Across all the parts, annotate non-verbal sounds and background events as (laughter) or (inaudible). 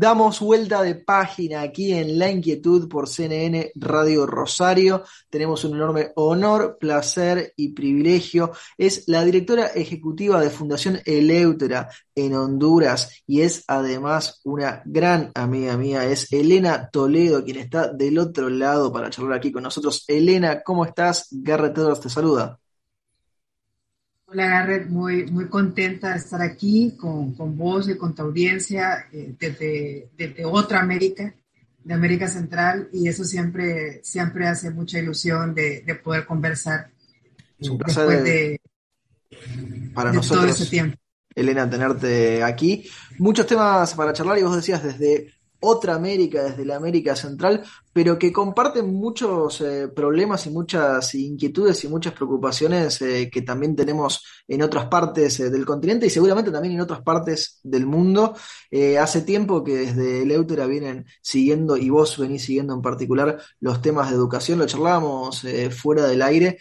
Damos vuelta de página aquí en La Inquietud por CNN Radio Rosario. Tenemos un enorme honor, placer y privilegio. Es la directora ejecutiva de Fundación Eleutera en Honduras y es además una gran amiga mía. Es Elena Toledo, quien está del otro lado para charlar aquí con nosotros. Elena, ¿cómo estás? Garrett Edwards te saluda. Hola Garrett, muy, muy contenta de estar aquí con, con vos y con tu audiencia eh, desde, desde, otra América, de América Central, y eso siempre, siempre hace mucha ilusión de, de poder conversar es un placer de, para nosotros, todo ese tiempo. Elena, tenerte aquí. Muchos temas para charlar y vos decías desde otra América, desde la América Central, pero que comparten muchos eh, problemas y muchas inquietudes y muchas preocupaciones eh, que también tenemos en otras partes eh, del continente y seguramente también en otras partes del mundo. hace tiempo que desde Leutera vienen siguiendo, y vos venís siguiendo en particular, los temas de educación, lo charlábamos fuera del aire,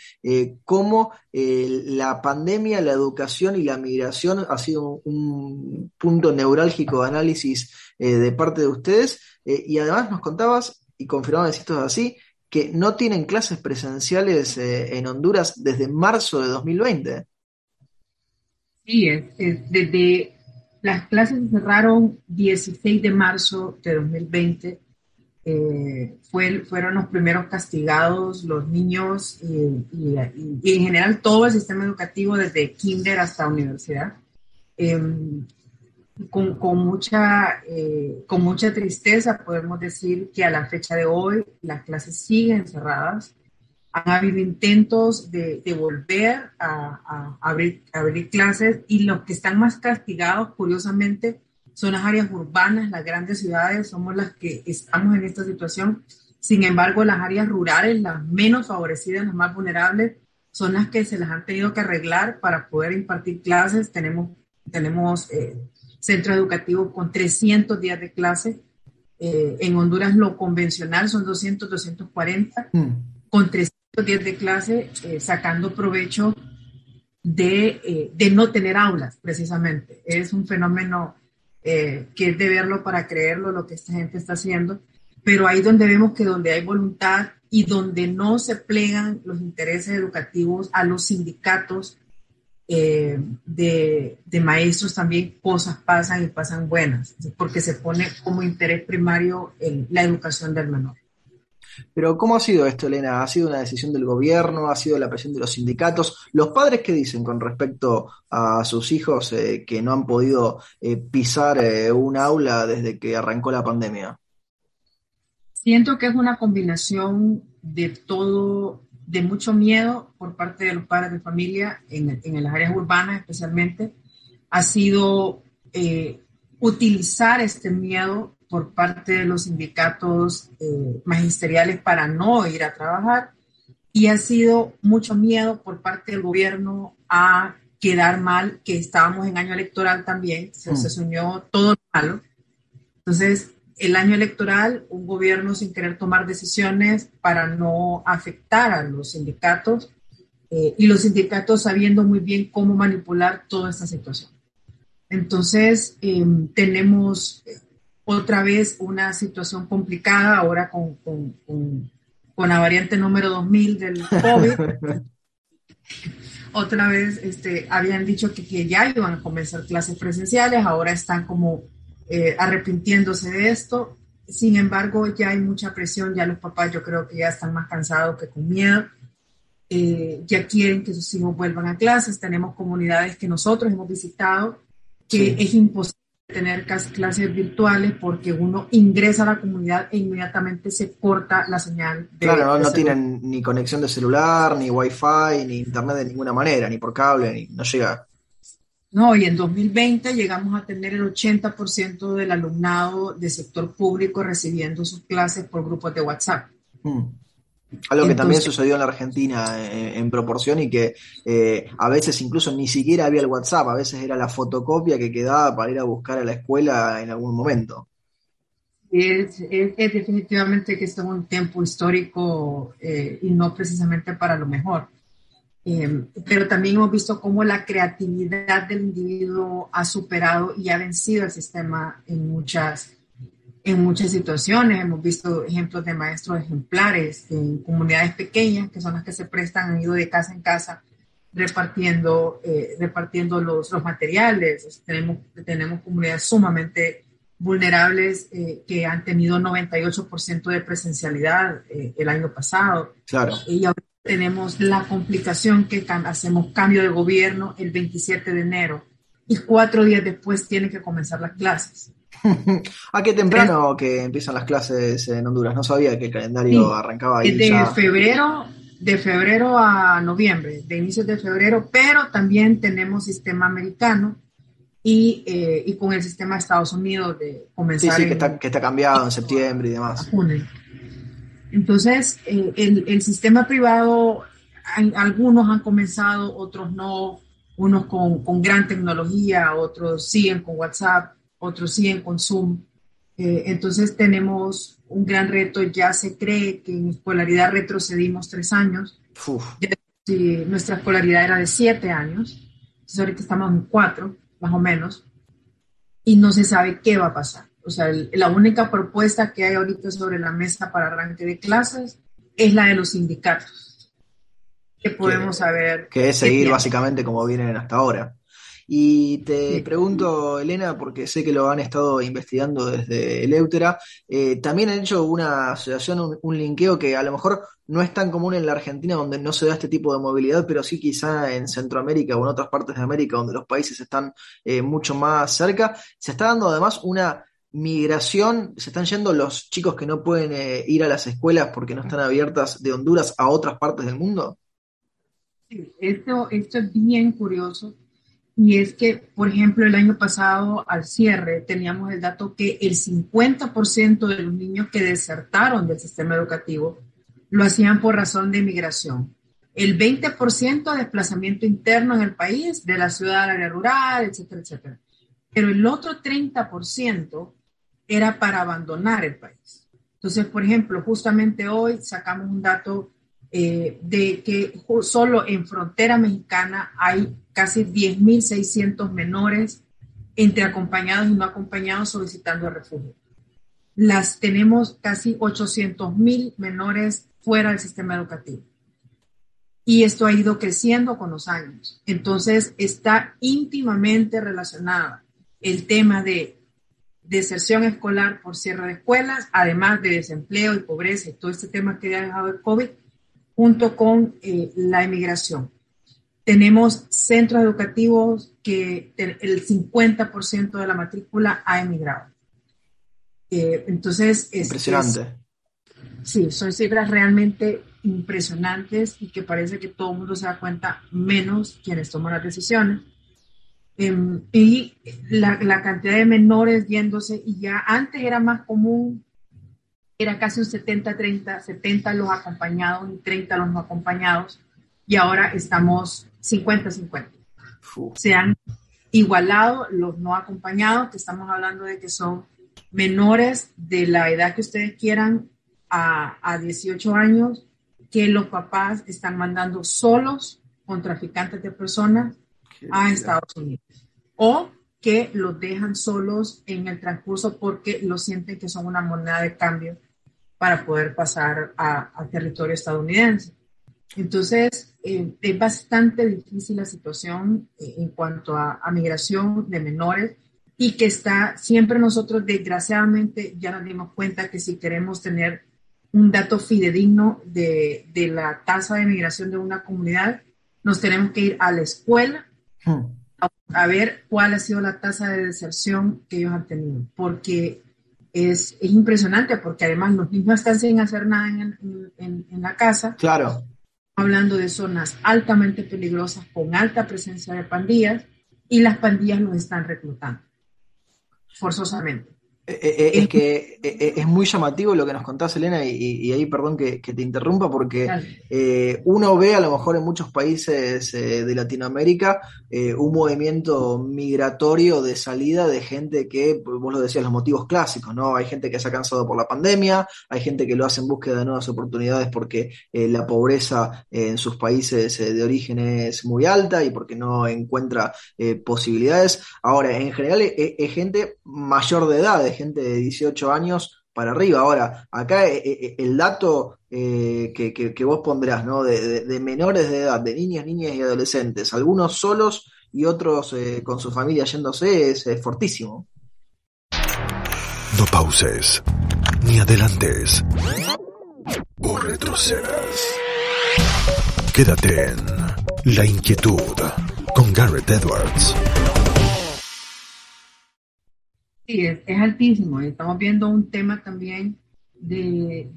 cómo la pandemia, la educación y la migración ha sido un punto neurálgico de análisis de parte de ustedes. y además nos contabas y confirmado si esto es así, que no tienen clases presenciales eh, en Honduras desde marzo de 2020. Sí, desde las clases cerraron 16 de marzo de 2020. Eh, fue, fueron los primeros castigados los niños y, en general todo el sistema educativo desde kinder hasta universidad. Em, con, con, mucha, eh, con mucha tristeza podemos decir que a la fecha de hoy las clases siguen cerradas. Han habido intentos de, de volver a, a, abrir, abrir clases y los que están más castigados, curiosamente, son las áreas urbanas, las grandes ciudades, somos las que estamos en esta situación. Sin embargo, las áreas rurales, las menos favorecidas, las más vulnerables, son las que se las han tenido que arreglar para poder impartir clases. Tenemos, tenemos eh, centro educativo con 300 días de clase. Eh, en Honduras lo convencional son 200, 240, mm. con 300 días de clase, eh, sacando provecho de, eh, de, no tener aulas, precisamente. Es un fenómeno que es de verlo para creerlo, lo que esta gente está haciendo, pero ahí donde vemos que donde hay voluntad y donde no se plegan los intereses educativos a los sindicatos, eh, de, de, maestros también cosas pasan y pasan buenas, porque se pone como interés primario en la educación del menor. Pero ¿cómo ha sido esto, Elena? ¿Ha sido una decisión del gobierno? ¿Ha sido la presión de los sindicatos? ¿Los padres qué dicen con respecto a sus hijos eh, que no han podido eh, pisar un aula desde que arrancó la pandemia? Siento que es una combinación de todo de mucho miedo por parte de los padres de familia en, en las áreas urbanas especialmente, ha sido eh, utilizar este miedo por parte de los sindicatos eh, magisteriales para no ir a trabajar y ha sido mucho miedo por parte del gobierno a quedar mal, que estábamos en año electoral también, se, se mm. unió todo malo. Entonces, el año electoral, un gobierno sin querer tomar decisiones para no afectar a los sindicatos eh, y los sindicatos sabiendo muy bien cómo manipular toda esta situación. Entonces, em, tenemos eh, otra vez una situación complicada ahora con, con, con, la variante número 2000 del COVID. (laughs) otra vez este, habían dicho que, que ya iban a comenzar clases presenciales, ahora están como eh, arrepintiéndose de esto. Sin embargo, ya hay mucha presión, ya los papás yo creo que ya están más cansados que con miedo. Eh, ya quieren que sus hijos vuelvan a clases. Tenemos comunidades que nosotros hemos visitado que es imposible tener clases virtuales porque uno ingresa a la comunidad e inmediatamente se corta la señal. De, claro, no, tienen ni conexión de celular, ni wifi, ni internet de ninguna manera, ni por cable, ni no llega. No, y en 2020 llegamos a tener el 80% del alumnado del sector público recibiendo sus clases por grupos de WhatsApp. Mm. Algo que también sucedió en la Argentina eh, en, proporción y que eh, a veces incluso ni siquiera había el WhatsApp, a veces era la fotocopia que quedaba para ir a buscar a la escuela en algún momento. Es, es, definitivamente que esto es un tiempo histórico eh, y no precisamente para lo mejor. Pero también hemos visto cómo la creatividad del individuo ha superado y ha vencido el sistema en muchas en muchas situaciones. Hemos visto ejemplos de maestros ejemplares en comunidades pequeñas, que son las que se prestan, han ido de casa en casa repartiendo, eh, repartiendo los, los materiales. Tenemos, tenemos comunidades sumamente vulnerables eh, que han tenido 98% de presencialidad eh, el año pasado. Claro. Y ahora tenemos la complicación que hacemos cambio de gobierno el 27 de enero y cuatro días después tienen que comenzar las clases. ¿A (laughs) qué temprano que empiezan las clases en Honduras? No sabía que el calendario arrancaba ahí. De febrero, de febrero a noviembre, de inicios de febrero, pero también tenemos sistema americano y, eh, y con el sistema de Estados Unidos de comenzar. Sí, sí, que, está, que está cambiado en septiembre y demás. Entonces, eh, el, el, sistema privado, algunos han comenzado, otros no, unos con, con gran tecnología, otros siguen con WhatsApp otros siguen con Zoom. Eh, entonces tenemos un gran reto, ya se cree que en escolaridad retrocedimos tres años. nuestra escolaridad era de siete años, entonces ahorita estamos en cuatro, más o menos, y no se sabe qué va a pasar. O sea, la única propuesta que hay ahorita sobre la mesa para arranque de clases es la de los sindicatos. Que podemos saber. Que es seguir básicamente como vienen hasta ahora. Y te pregunto, Elena, porque sé que lo han estado investigando desde el Eutera, eh, también han hecho una asociación, un, linkeo que a lo mejor no es tan común en la Argentina, donde no se da este tipo de movilidad, pero sí quizá en Centroamérica o en otras partes de América, donde los países están eh, mucho más cerca. Se está dando además una migración, se están yendo los chicos que no pueden eh, ir a las escuelas porque no están abiertas de Honduras a otras partes del mundo. Esto, esto es bien curioso y es que, por ejemplo, el año pasado al cierre teníamos el dato que el 50% de los niños que desertaron del sistema educativo lo hacían por razón de migración. El 20% de desplazamiento interno en el país, de la ciudad al área rural, etcétera, etcétera. Pero el otro 30% era para abandonar el país. Entonces, por ejemplo, justamente hoy sacamos un dato eh, de que solo en frontera mexicana hay casi 10.600 menores entre acompañados y no acompañados solicitando refugio. Las tenemos casi 800.000 menores fuera del sistema educativo. Y esto ha ido creciendo con los años. Entonces está íntimamente relacionada el tema de deserción escolar por cierre de escuelas, además de desempleo y pobreza y todo este tema que ha dejado el COVID, junto con eh, la emigración. Tenemos centros educativos que el 50% de la matrícula ha emigrado. Eh, entonces, es, impresionante. sí, son cifras realmente impresionantes y que parece que todo el mundo se da cuenta, menos quienes toman las decisiones. Em, y la, la, cantidad de menores yéndose, y ya antes era más común, era casi un 70-30, 70 los acompañados y 30 los no acompañados, y ahora estamos 50-50. Se han igualado los no acompañados, que estamos hablando de que son menores de la edad que ustedes quieran a, a 18 años, que los papás están mandando solos con traficantes de personas a Estados Unidos. O que los dejan solos en el transcurso porque lo sienten que son una moneda de cambio para poder pasar a, a territorio estadounidense. Entonces, eh, es bastante difícil la situación eh, en cuanto a, migración de menores y que está siempre nosotros, desgraciadamente, ya nos dimos cuenta que si queremos tener un dato fidedigno de, de la tasa de migración de una comunidad, nos tenemos que ir a la escuela hmm. A, ver cuál ha sido la tasa de deserción que ellos han tenido, porque es, es impresionante, porque además los niños están sin hacer nada en, en, en la casa. Claro hablando de zonas altamente peligrosas con alta presencia de pandillas y las pandillas los están reclutando forzosamente. Eh, eh, es que eh, es muy llamativo lo que nos contás, Elena, y, ahí perdón que, te interrumpa, porque uno ve a lo mejor en muchos países de Latinoamérica un movimiento migratorio de salida de gente que, vos lo decías, los motivos clásicos, ¿no? Hay gente que se ha cansado por la pandemia, hay gente que lo hace en búsqueda de nuevas oportunidades porque la pobreza en sus países de origen es muy alta y porque no encuentra posibilidades. Ahora, en general es gente mayor de edad, gente de 18 años para arriba. Ahora, acá eh, eh, el dato eh, que, vos pondrás, ¿no? De, menores de edad, de niñas, niñas y adolescentes, algunos solos y otros con su familia yéndose, es, fortísimo. No pauses, ni adelantes, o retrocedas. Quédate en La Inquietud con Garrett Edwards. Sí, es, altísimo. Estamos viendo un tema también de,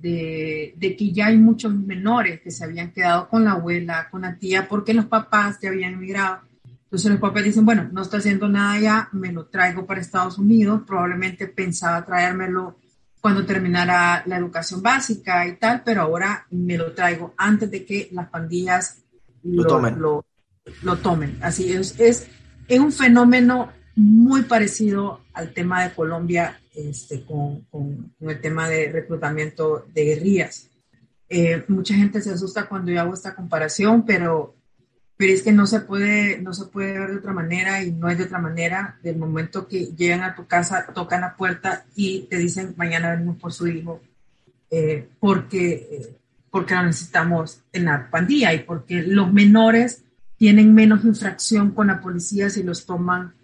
que ya hay muchos menores que se habían quedado con la abuela, con la tía, porque los papás ya habían emigrado. Entonces los papás dicen, bueno, no está haciendo nada ya, me lo traigo para Estados Unidos, probablemente pensaba traérmelo cuando terminara la educación básica y tal, pero ahora me lo traigo antes de que las pandillas lo, tomen. Lo, tomen. Así es, es, es un fenómeno muy parecido al tema de Colombia este, con, el tema de reclutamiento de guerrillas. Eh, mucha gente se asusta cuando yo hago esta comparación, pero, pero es que no se, puede, no se puede ver de otra manera y no es de otra manera. Del momento que llegan a tu casa, tocan la puerta y te dicen mañana venimos por su hijo, eh, porque, eh, porque lo necesitamos en la pandilla y porque los menores tienen menos infracción con la policía si los toman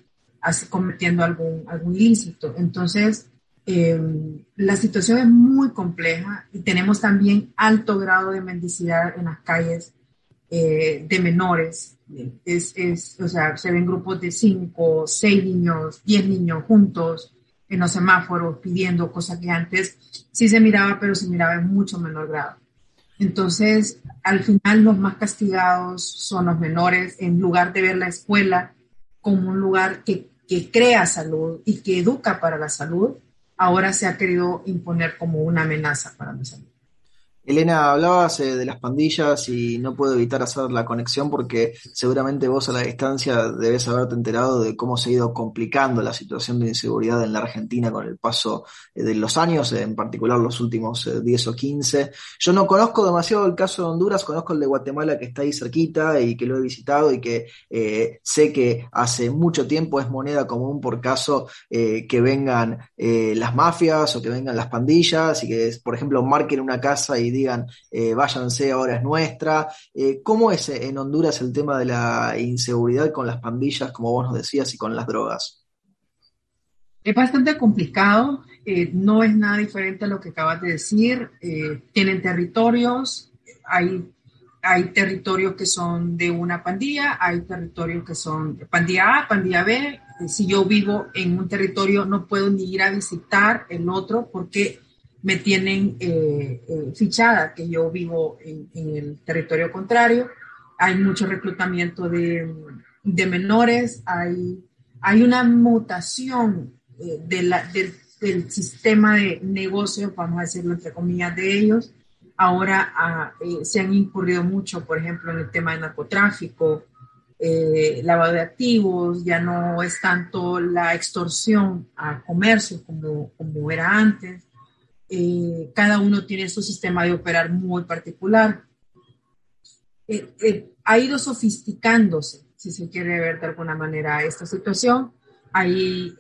cometiendo algún, algún ilícito. Entonces, em, la situación es muy compleja y tenemos también alto grado de mendicidad en las calles eh, de menores. Es, es, o sea, se ven grupos de cinco, seis niños, diez niños juntos en los semáforos pidiendo cosas que antes sí se miraba, pero se miraba en mucho menor grado. Entonces, al final los más castigados son los menores, en lugar de ver la escuela como un lugar que, que crea salud y que educa para la salud, ahora se ha querido imponer como una amenaza para la salud. Elena, hablabas eh, de las pandillas y no puedo evitar hacer la conexión porque seguramente vos a la distancia debes haberte enterado de cómo se ha ido complicando la situación de inseguridad en la Argentina con el paso eh, de los años, en particular los últimos 10 eh, o 15. Yo no conozco demasiado el caso de Honduras, conozco el de Guatemala que está ahí cerquita y que lo he visitado y que sé que hace mucho tiempo es moneda común por caso que vengan las mafias o que vengan las pandillas y que, por ejemplo, marquen una casa y digan, eh, váyanse, ahora es nuestra. Eh, ¿Cómo es en Honduras el tema de la inseguridad con las pandillas, como vos nos decías, y con las drogas? Es bastante complicado, eh, no es nada diferente a lo que acabas de decir. tienen territorios, hay, hay territorios que son de una pandilla, hay territorios que son pandilla A, pandilla B. Si yo vivo en un territorio, no puedo ni ir a visitar el otro porque me tienen eh, eh, fichada, que yo vivo en, el territorio contrario. Hay mucho reclutamiento de, de menores, hay, hay una mutación eh, de la, del, sistema de negocio, vamos a decirlo entre comillas, de ellos. Ahora ah, se han incurrido mucho, por ejemplo, en el tema de narcotráfico, lavado de activos, ya no es tanto la extorsión a comercio como, como era antes eh, cada uno tiene su sistema de operar muy particular. Eh, eh, ha ido sofisticándose, si se quiere ver de alguna manera esta situación. Hay,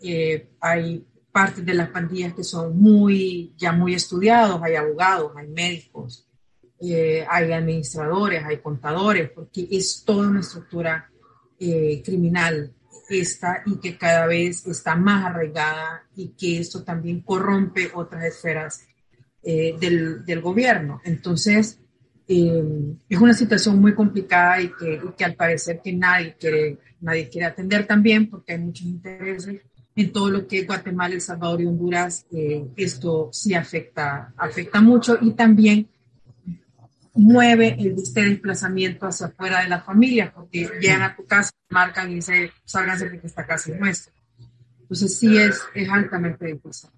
hay partes de las pandillas que son muy, ya muy estudiados, hay abogados, hay médicos, hay administradores, hay contadores, porque es toda una estructura criminal esta y que cada vez está más arraigada y que esto también corrompe otras esferas eh, del, gobierno. Entonces, eh, es una situación muy complicada y que, que, al parecer que nadie quiere, nadie quiere atender también porque hay muchos intereses en todo lo que Guatemala, El Salvador y Honduras, eh, esto sí afecta, afecta mucho y también mueve el, este desplazamiento hacia afuera de la familia, porque llegan a tu casa, marcan y dicen, sálganse de que esta casa es nuestra. Entonces sí es, es altamente difícil.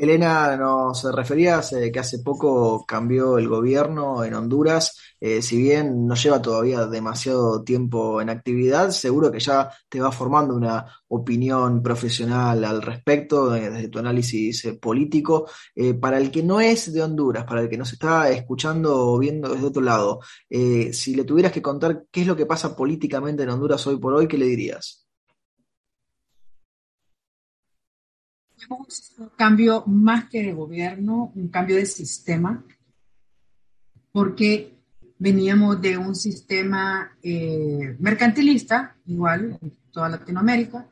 Elena, nos referías eh, que hace poco cambió el gobierno en Honduras. Eh, si bien no lleva todavía demasiado tiempo en actividad, seguro que ya te va formando una opinión profesional al respecto eh, desde tu análisis político. para el que no es de Honduras, para el que nos está escuchando o viendo desde otro lado, si le tuvieras que contar qué es lo que pasa políticamente en Honduras hoy por hoy, ¿qué le dirías? Un cambio más que de gobierno, un cambio de sistema, porque veníamos de un sistema eh, mercantilista, igual en toda Latinoamérica,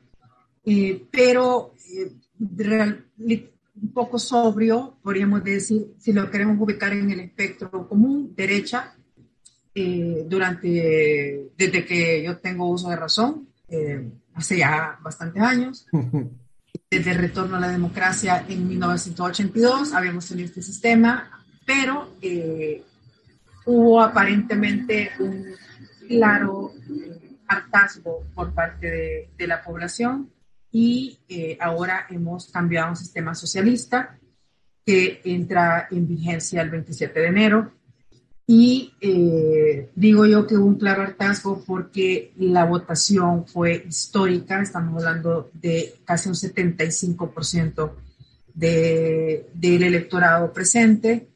eh, pero eh, un poco sobrio, podríamos decir, si lo queremos ubicar en el espectro común, derecha, durante, desde que yo tengo uso de razón, hace ya bastantes años. (laughs) desde el retorno a la democracia en 1982, habíamos tenido este sistema, pero eh, hubo aparentemente un claro eh, hartazgo por parte de, la población y eh, ahora hemos cambiado a un sistema socialista que entra en vigencia el 27 de enero y eh, digo yo que hubo un claro hartazgo porque la votación fue histórica, estamos hablando de casi un 75% de, del electorado presente.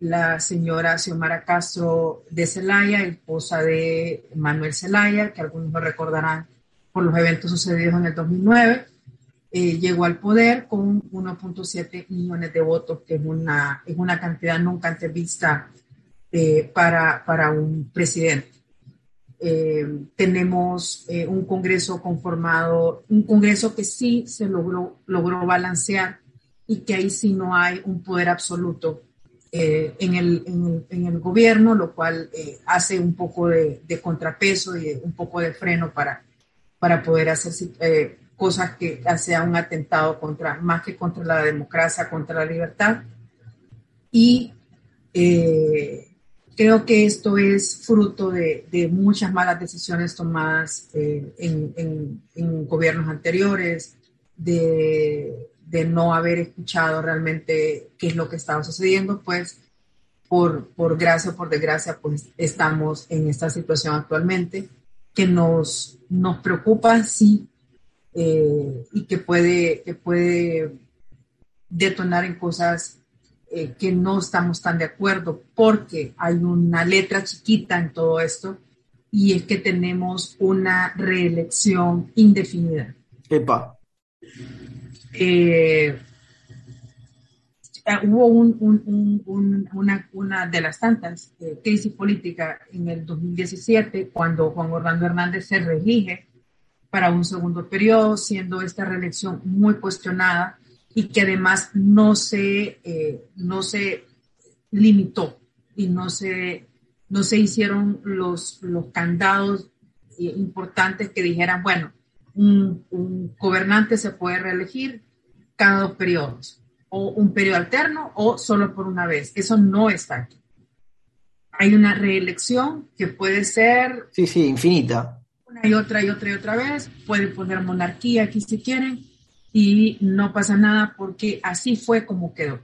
la señora Xiomara Castro de Celaya, esposa de Manuel Zelaya, que algunos lo recordarán por los eventos sucedidos en el 2009, eh, llegó al poder con 1.7 millones de votos, que es una, es una cantidad nunca antes vista eh, para, para, un presidente. Eh, tenemos un Congreso conformado, un Congreso que sí se logró, logró balancear y que ahí sí no hay un poder absoluto en el, en, el, gobierno, lo cual hace un poco de, de, contrapeso y un poco de freno para, para poder hacer cosas que sea un atentado contra, más que contra la democracia, contra la libertad. Y eh, creo que esto es fruto de, muchas malas decisiones tomadas eh, en, gobiernos anteriores, de, no haber escuchado realmente qué es lo que estaba sucediendo, pues por, por gracia o por desgracia, pues estamos en esta situación actualmente que nos, nos preocupa, sí, eh, y que puede, que puede detonar en cosas eh, que no estamos tan de acuerdo, porque hay una letra chiquita en todo esto y es que tenemos una reelección indefinida. Epa. Eh, hubo una, una, de las tantas crisis políticas en el 2017 cuando Juan Orlando Hernández se reelige para un segundo periodo, siendo esta reelección muy cuestionada y que además no se, eh, no se limitó y no se, no se hicieron los, los candados eh, importantes que dijeran, bueno, un, un, gobernante se puede reelegir cada dos periodos, o un periodo alterno, o solo por una vez. Eso no está aquí. Hay una reelección que puede ser... Sí, sí, infinita y otra y otra y otra vez, pueden poner monarquía aquí si quieren y no pasa nada porque así fue como quedó.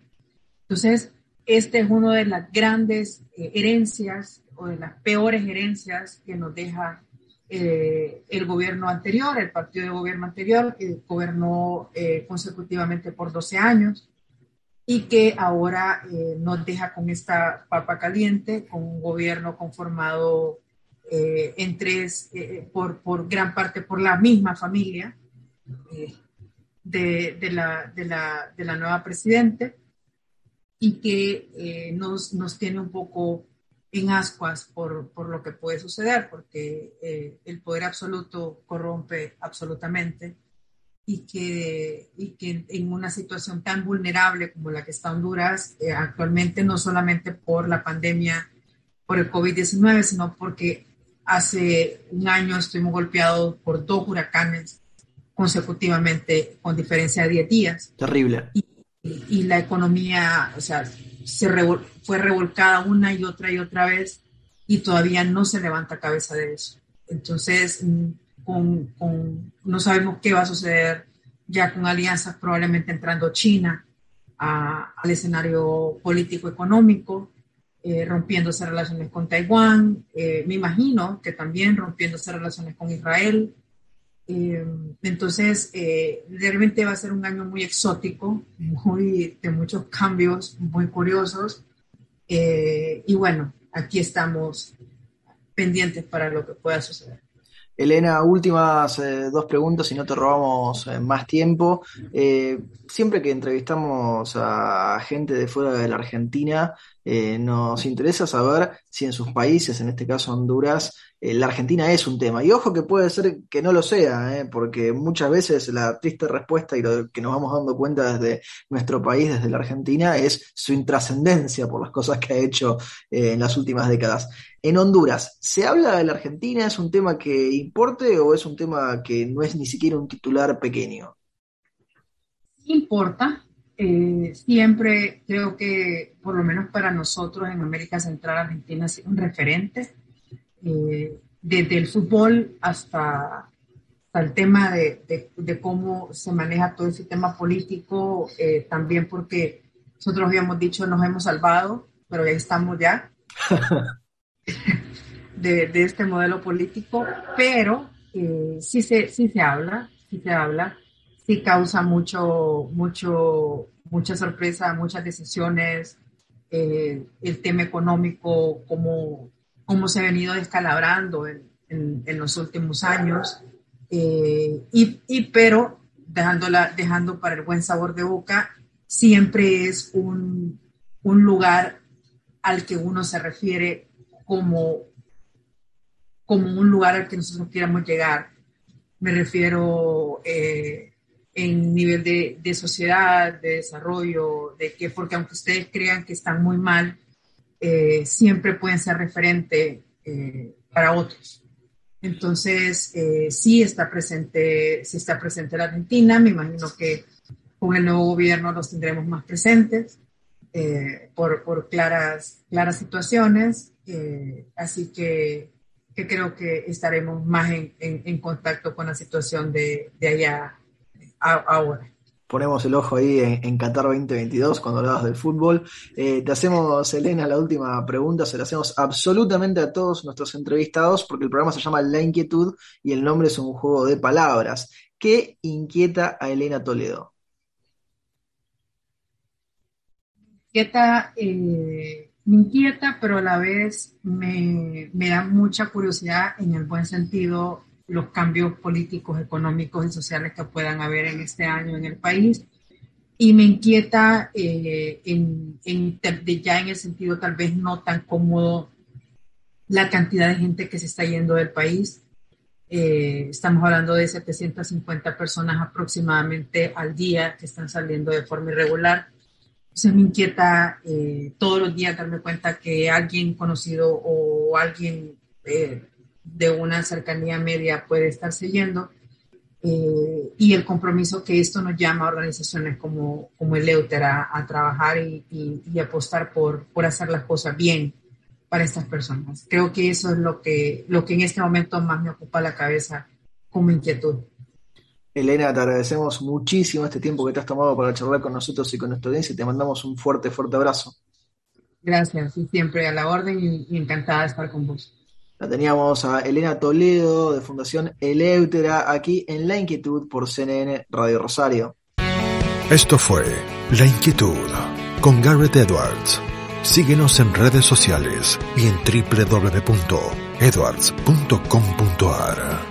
Entonces, este es uno de las grandes eh, herencias o de las peores herencias que nos deja eh, el gobierno anterior, el partido de gobierno anterior, que gobernó eh, consecutivamente por 12 años y que ahora nos deja con esta papa caliente, con un gobierno conformado eh, en tres, eh, por, por, gran parte por la misma familia eh, de, de, la, de, la, de, la, nueva presidente y que nos, nos, tiene un poco en ascuas por, por lo que puede suceder, porque el poder absoluto corrompe absolutamente y que, y que en una situación tan vulnerable como la que está Honduras actualmente, no solamente por la pandemia, por el COVID-19, sino porque Hace un año estuvimos golpeados por dos huracanes consecutivamente con diferencia de 10 días. Terrible. Y, la economía, o sea, se fue revolcada una y otra y otra vez y todavía no se levanta cabeza de eso. Entonces, mm, con, no sabemos qué va a suceder ya con alianzas probablemente entrando China al escenario político-económico, eh, rompiéndose relaciones con Taiwán, eh, me imagino que también rompiéndose relaciones con Israel. Eh, entonces, realmente va a ser un año muy exótico, muy, de muchos cambios muy curiosos. y bueno, aquí estamos pendientes para lo que pueda suceder. Elena, últimas eh, dos preguntas y no te robamos eh, más tiempo. Eh, siempre que entrevistamos a gente de fuera de la Argentina, nos interesa saber si en sus países, en este caso Honduras, eh, la Argentina es un tema. Y ojo que puede ser que no lo sea, ¿eh? porque muchas veces la triste respuesta y lo que nos vamos dando cuenta desde nuestro país, desde la Argentina, es su intrascendencia por las cosas que ha hecho eh, en las últimas décadas. En Honduras, ¿se habla de la Argentina? ¿Es un tema que importe o es un tema que no es ni siquiera un titular pequeño? Importa. Siempre creo que, por lo menos para nosotros en América Central, Argentina es un referente eh, desde el fútbol hasta, el tema de, cómo se maneja todo el sistema político, eh, también porque nosotros habíamos dicho nos hemos salvado, pero ya estamos ya (laughs) de, este modelo político, pero eh, sí, se, sí se habla, sí se habla, sí causa mucho, mucho, mucha sorpresa, muchas decisiones, el tema económico, cómo cómo se ha venido descalabrando en, los últimos años, eh, y, pero dejándola, dejando para el buen sabor de boca, siempre es un, lugar al que uno se refiere como, como un lugar al que nosotros queramos llegar. Me refiero eh, en nivel de, sociedad, de desarrollo, de que, porque aunque ustedes crean que están muy mal, eh, siempre pueden ser referente eh, para otros. Entonces, eh, sí está presente, sí está presente la Argentina, me imagino que con el nuevo gobierno los tendremos más presentes por, por, claras, claras situaciones, así que, que, creo que estaremos más en, en, contacto con la situación de, de allá ahora ponemos el ojo ahí en, Qatar 2022 cuando hablabas del fútbol. Eh, te hacemos, Elena, la última pregunta, se la hacemos absolutamente a todos nuestros entrevistados porque el programa se llama La Inquietud y el nombre es un juego de palabras. ¿Qué inquieta a Elena Toledo? Inquieta, eh, me inquieta, pero a la vez me, me da mucha curiosidad en el buen sentido los cambios políticos, económicos y sociales que puedan haber en este año en el país. Y me inquieta eh, en, ya en el sentido tal vez no tan cómodo la cantidad de gente que se está yendo del país. Eh, estamos hablando de 750 personas aproximadamente al día que están saliendo de forma irregular. Entonces me inquieta eh, todos los días darme cuenta que alguien conocido o alguien de una cercanía media puede estar siguiendo eh, y el compromiso que esto nos llama a organizaciones como, como el Euter a, trabajar y, y, apostar por, por hacer las cosas bien para estas personas. Creo que eso es lo que, lo que en este momento más me ocupa la cabeza como inquietud. Elena, te agradecemos muchísimo este tiempo que te has tomado para charlar con nosotros y con nuestra audiencia y te mandamos un fuerte, fuerte abrazo. Gracias, y siempre a la orden y encantada de estar con vos. La teníamos a Elena Toledo de Fundación Eleutera aquí en La Inquietud por CNN Radio Rosario. Esto fue La Inquietud con Garrett Edwards. Síguenos en redes sociales y en www.edwards.com.ar.